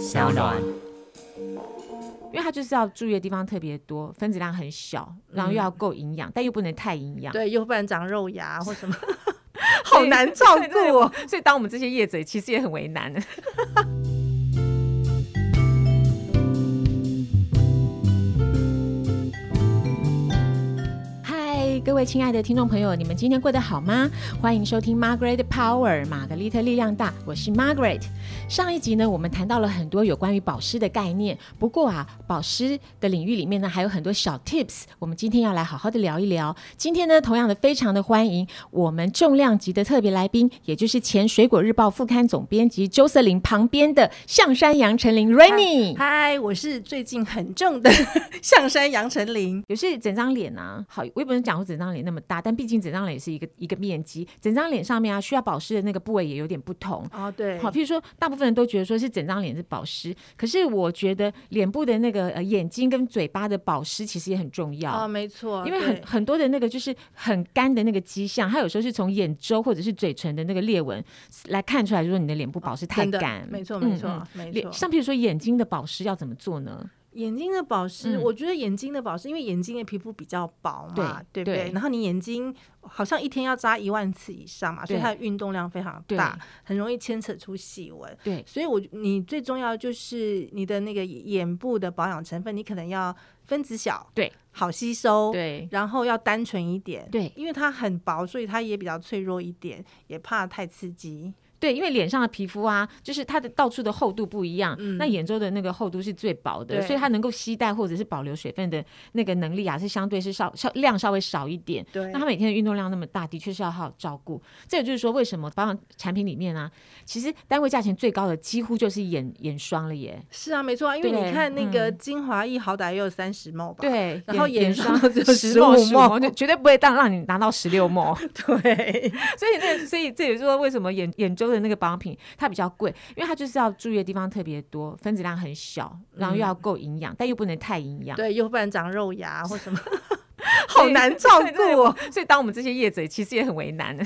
小暖。因为它就是要注意的地方特别多，分子量很小，然后又要够营养，但又不能太营养。对，又不能长肉芽或什么，好难照顾哦。所以当我们这些业者其实也很为难。各位亲爱的听众朋友，你们今天过得好吗？欢迎收听 Margaret Power 玛格丽特力量大，我是 Margaret。上一集呢，我们谈到了很多有关于保湿的概念。不过啊，保湿的领域里面呢，还有很多小 tips。我们今天要来好好的聊一聊。今天呢，同样的非常的欢迎我们重量级的特别来宾，也就是前《水果日报》副刊总编辑周瑟琳旁边的象山杨丞琳 Rainy。嗨，我是最近很重的 象山杨丞琳。也是整张脸啊，好，我也不能讲我整张脸那么大，但毕竟整张脸是一个一个面积，整张脸上面啊，需要保湿的那个部位也有点不同。哦，对，好，譬如说，大部分人都觉得说是整张脸是保湿，可是我觉得脸部的那个呃眼睛跟嘴巴的保湿其实也很重要。哦，没错，因为很很多的那个就是很干的那个迹象，它有时候是从眼周或者是嘴唇的那个裂纹来看出来，就说你的脸部保湿太干。没错，嗯没错嗯，没错。脸像譬如说眼睛的保湿要怎么做呢？眼睛的保湿，嗯我觉得眼睛的保湿，因为眼睛的皮肤比较薄嘛，对对不对？对然后你眼睛好像一天要扎一万次以上嘛，所以它的运动量非常大，很容易牵扯出细纹。对所以我你最重要就是你的那个眼部的保养成分，你可能要分子小，对，好吸收，对然后要单纯一点，对因为它很薄，所以它也比较脆弱一点，也怕太刺激。对，因为脸上的皮肤啊，就是它的到处的厚度不一样，嗯那眼周的那个厚度是最薄的，所以它能够吸带或者是保留水分的那个能力啊，是相对是稍稍量稍微少一点。对那它每天的运动量那么大，的确是要好好照顾。这也就是说，为什么保养产品里面啊，其实单位价钱最高的几乎就是眼眼霜了耶。是啊，没错啊，因为你看那个嗯精华液，好歹也有三十毛吧？对，然后眼眼霜只有十15十毛就绝对不会让让你拿到十六毛。对，所以那所以这也就是说，为什么眼眼周的那个保养品它比较贵，因为它就是要注意的地方特别多，分子量很小，然后又要够营养，但又不能太营养。对，又不能长肉芽或什么，好难照顾哦。所以当我们这些业者其实也很为难。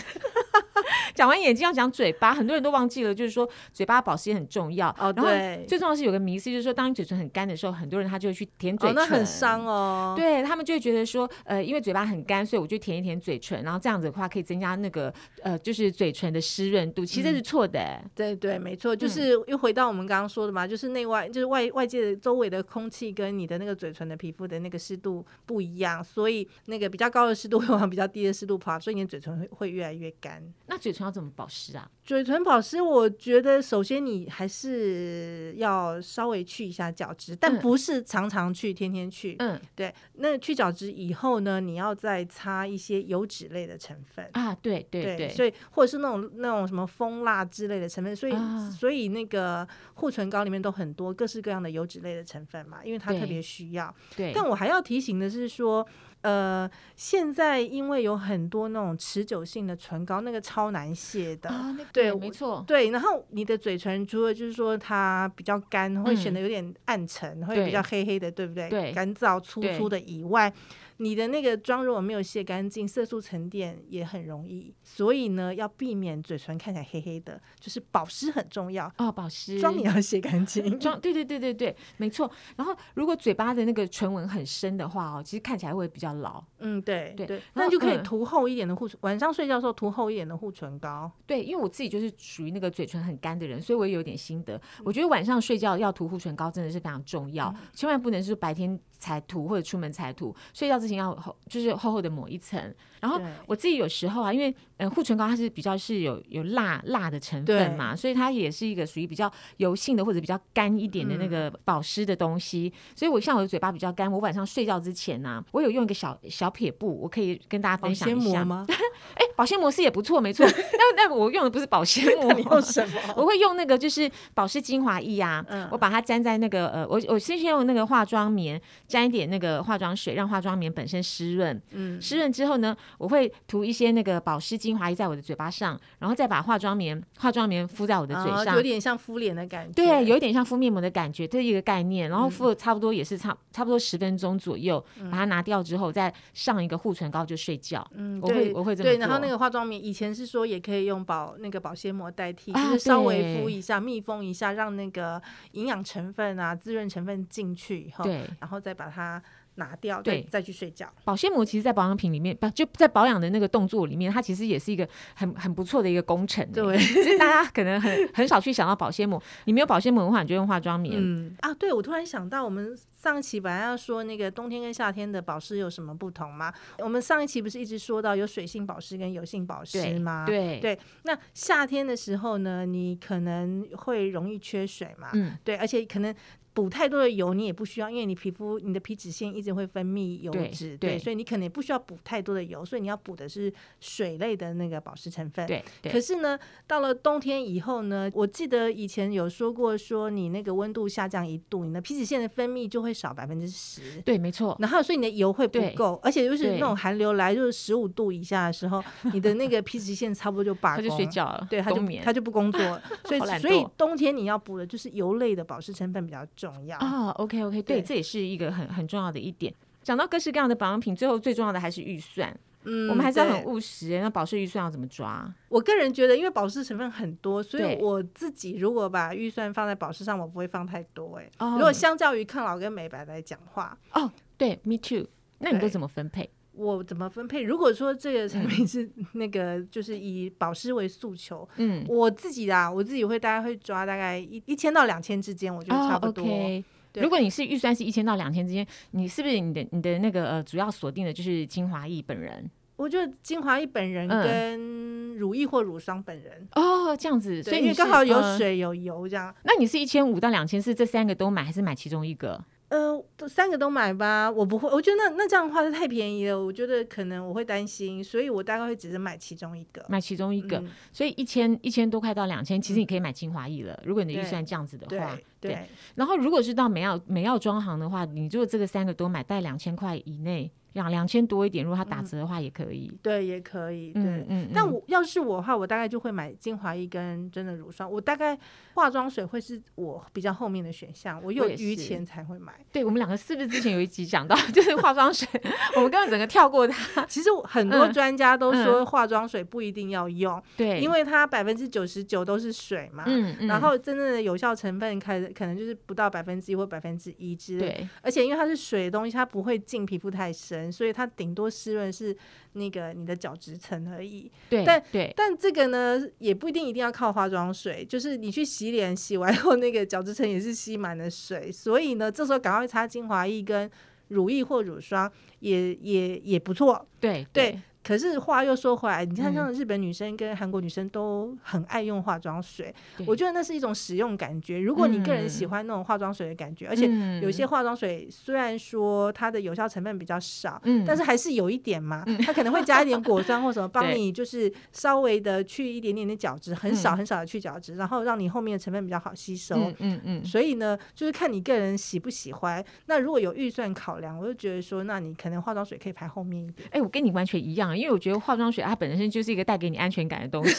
讲完眼睛要讲嘴巴，很多人都忘记了，就是说嘴巴保湿也很重要。哦然后对最重要是有个迷思，就是说当你嘴唇很干的时候，很多人他就会去舔嘴哦，唇，那很伤哦。对他们就会觉得说，呃，因为嘴巴很干，所以我就舔一舔嘴唇，然后这样子的话可以增加那个呃，就是嘴唇的湿润度。其实这是错的、欸对对，没错，嗯就是又回到我们刚刚说的嘛，就是内外，就是外外界的周围的空气跟你的那个嘴唇的皮肤的那个湿度不一样，所以那个比较高的湿度会往比较低的湿度跑，所以你的嘴唇会会越来越干。那嘴唇要怎么保湿啊？嘴唇保湿，我觉得首先你还是要稍微去一下角质，但嗯不是常常去，天天去。嗯对，那去角质以后呢，你要再擦一些油脂类的成分。啊，对对对，所以或者是那种那种什么蜂蜡之类的成分，所以、啊所以那个护唇膏里面都很多各式各样的油脂类的成分嘛，因为它特别需要。对，但我还要提醒的是说，呃，现在因为有很多那种持久性的唇膏，那个超难卸的。啊，那对没错，对，然后你的嘴唇除了就是说它比较干，会显得有点暗沉，会比较黑黑的，对不对？对干燥粗粗的以外，你的那个妆如果没有卸干净，色素沉淀也很容易。所以呢，要避免嘴唇看起来黑黑的，就是保湿很重要，哦，保湿妆也要卸干净。妆，对对对对对，没错。然后如果嘴巴的那个唇纹很深的话哦，其实看起来会比较老。嗯，对对对，那就可以嗯涂厚一点的护唇，晚上睡觉的时候涂厚一点的护唇膏。对，因为我自己就是属于那个嘴唇很干的人，所以我也有点心得。我觉得晚上睡觉要涂护唇膏真的是非常重要，千万不能是白天才涂或者出门才涂，睡觉之前要厚就是厚厚的抹一层。然后我自己有时候啊，因为呃护唇膏它是比较是有有辣辣的成分嘛，所以它也是一个属于比较油性的或者比较干一点的那个保湿的东西。所以我像我的嘴巴比较干，我晚上睡觉之前呢、我有用一个小小小撇布，我可以跟大家分享一下。吗？哎，保鲜膜是也不错，没错。那那我用的不是保鲜膜，你用什么？我会用那个就是保湿精华液啊，嗯我把它粘在那个呃，我我先先用那个化妆棉沾一点那个化妆水，让化妆棉本身湿润。嗯，湿润之后呢，我会涂一些那个保湿精华液在我的嘴巴上，然后再把化妆棉化妆棉敷在我的嘴上。啊有点像敷脸的感觉。对，有一点像敷面膜的感觉，这是一个概念。嗯然后敷了差不多也是差差不多十分钟左右，把它拿掉之后，再上一个护唇膏就睡觉。嗯，我会对我会这么对，然后那个化妆棉以前是说也可以用保那个保鲜膜代替，啊就是稍微敷一下、密封一下，让那个营养成分啊、滋润成分进去以后，对，然后再把它拿掉，对再再去睡觉。保鲜膜其实，在保养品里面，不就在保养的那个动作里面，它其实也是一个很很不错的一个工程欸。对 大家可能很很少去想到保鲜膜。你没有保鲜膜的话，你就用化妆棉。嗯啊，对，我突然想到，我们上一期本来要说那个冬天跟夏天的保湿有什么不同吗？我们上一期不是一直说到有水性保湿跟油性保湿吗？对对那夏天的时候呢，你可能会容易缺水嘛，嗯，对，而且可能补太多的油你也不需要，因为你皮肤你的皮脂腺一直会分泌油对脂，对所以你可能也不需要补太多的油，所以你要补的是水类的那个保湿成分。对可是呢，到了冬天以后呢，我记得以前有说过，说你那个温度下降一度，你的皮脂腺的分泌就会少百分之十。对，没错。然后，所以你的油会不够，而且就是那种寒流来，就是十五度以下的时候，你的那个皮脂腺差不多就罢工，他就睡觉了，对，他就冬眠他就不工作了，所以所以冬天你要补的就是油类的保湿成分比较重要。啊。OK OK，对，对这也是一个很很重要的一点。讲到各式各样的保养品，最后最重要的还是预算。嗯我们还是要很务实，那保湿预算要怎么抓？我个人觉得，因为保湿成分很多，所以我自己如果把预算放在保湿上，我不会放太多、哎、哦如果相较于抗老跟美白来讲话，哦，对，Me too。那你都怎么分配？我怎么分配？如果说这个产品是 那个，就是以保湿为诉求，嗯，我自己啦，我自己会大概会抓大概一一千到两千之间，我觉得差不多。哦 OK，对如果你是预算是一千到两千之间，你是不是你的你的那个呃主要锁定的就是精华液本人？我觉得精华液本人嗯跟乳液或乳霜本人，哦，这样子，所，以你刚好有呃水有油这样。那你是一千五到两千，是这三个都买，还是买其中一个？呃，都三个都买吧，我不会，我觉得那那这样的话太便宜了，我觉得可能我会担心，所以我大概会只是买其中一个。买其中一个，嗯所以一千一千多块到两千，其实你可以买精华液了。如果你的预算这样子的话，对对，然后如果是到美药美药妆行的话，你如果这个三个都买，在两千块以内，两两千多一点，如果它打折的话也可以。对，也可以，对。嗯嗯，嗯但我要是我的话，我大概就会买精华液跟真的乳霜。我大概化妆水会是我比较后面的选项，我有余钱才会买。对我们两个是不是之前有一集讲到，就是化妆水，我们根本整个跳过它。其实很多嗯专家都说化妆水不一定要用，对，因为它百分之九十九都是水嘛。嗯嗯，然后真正的有效成分开可能就是不到百分之一或百分之一之类，对而且因为它是水的东西，它不会进皮肤太深，所以它顶多湿润是那个你的角质层而已。对，但对但这个呢，也不一定一定要靠化妆水，就是你去洗脸，洗完后那个角质层也是吸满了水，所以呢，这时候赶快擦精华液跟乳液或乳霜也也也不错。对对，可是话又说回来，你看嗯像日本女生跟韩国女生都很爱用化妆水，对我觉得那是一种使用感觉。如果你个人嗯喜欢那种化妆水的感觉，而且嗯有些化妆水虽然说它的有效成分比较少，嗯但是还是有一点嘛，它可能会加一点果酸或什么，帮你就是稍微的去一点点的角质，很少嗯很少的去角质，然后让你后面的成分比较好吸收。嗯嗯嗯，所以呢，就是看你个人喜不喜欢。那如果有预算考量，我就觉得说，那你可能化妆水可以排后面一点。哎、我跟你完全一样，因为我觉得化妆水它本身就是一个带给你安全感的东西，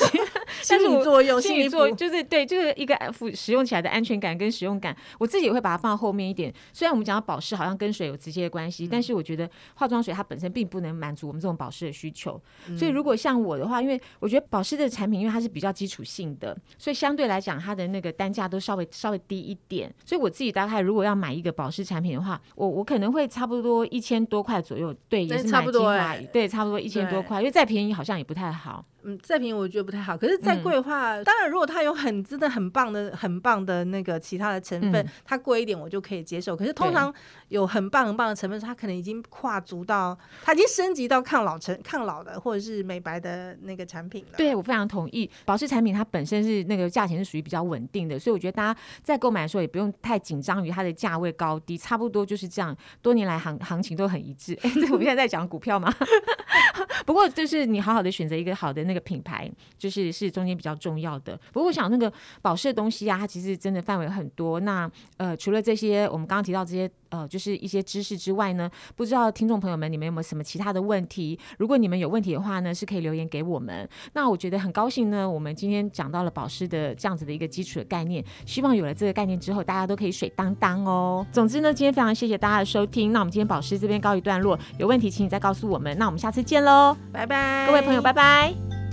心理作用，心理作用就是对，就是一个辅使用起来的安全感跟使用感，我自己也会把它放到后面一点。虽然我们讲到保湿好像跟水有直接的关系，但是我觉得化妆水它本身并不能满足我们这种保湿的需求。所以如果像我的话，因为我觉得保湿的产品，因为它是比较基础性的，所以相对来讲它的那个单价都稍微稍微低一点。所以我自己大概如果要买一个保湿产品的话，我我可能会差不多一千多块左右，对，也是买差不多精华欸对，差不多一千多块，因为再便宜好像也不太好。嗯，再便宜我觉得不太好，可是再嗯贵的话，当然如果它有很真的很棒的、很棒的那个其他的成分，嗯它贵一点我就可以接受。可是通常有很棒很棒的成分，它可能已经跨足到，它已经升级到抗老成抗老的或者是美白的那个产品了。对我非常同意，保湿产品它本身是那个价钱是属于比较稳定的，所以我觉得大家在购买的时候也不用太紧张于它的价位高低，差不多就是这样。多年来行行情都很一致。哎，这我们现在在讲股票吗？不过就是你好好的选择一个好的那个品牌，就是是中间比较重要的。不过我想那个保湿的东西啊，它其实真的范围很多。那呃，除了这些我们刚刚提到这些呃，就是一些知识之外呢，不知道听众朋友们你们有没有什么其他的问题？如果你们有问题的话呢，是可以留言给我们。那我觉得很高兴呢，我们今天讲到了保湿的这样子的一个基础的概念，希望有了这个概念之后，大家都可以水当当哦。总之呢，今天非常谢谢大家的收听。那我们今天保湿这边告一段落，有问题请你再告诉我们。那我们下次见喽，拜拜，各位朋友，拜拜。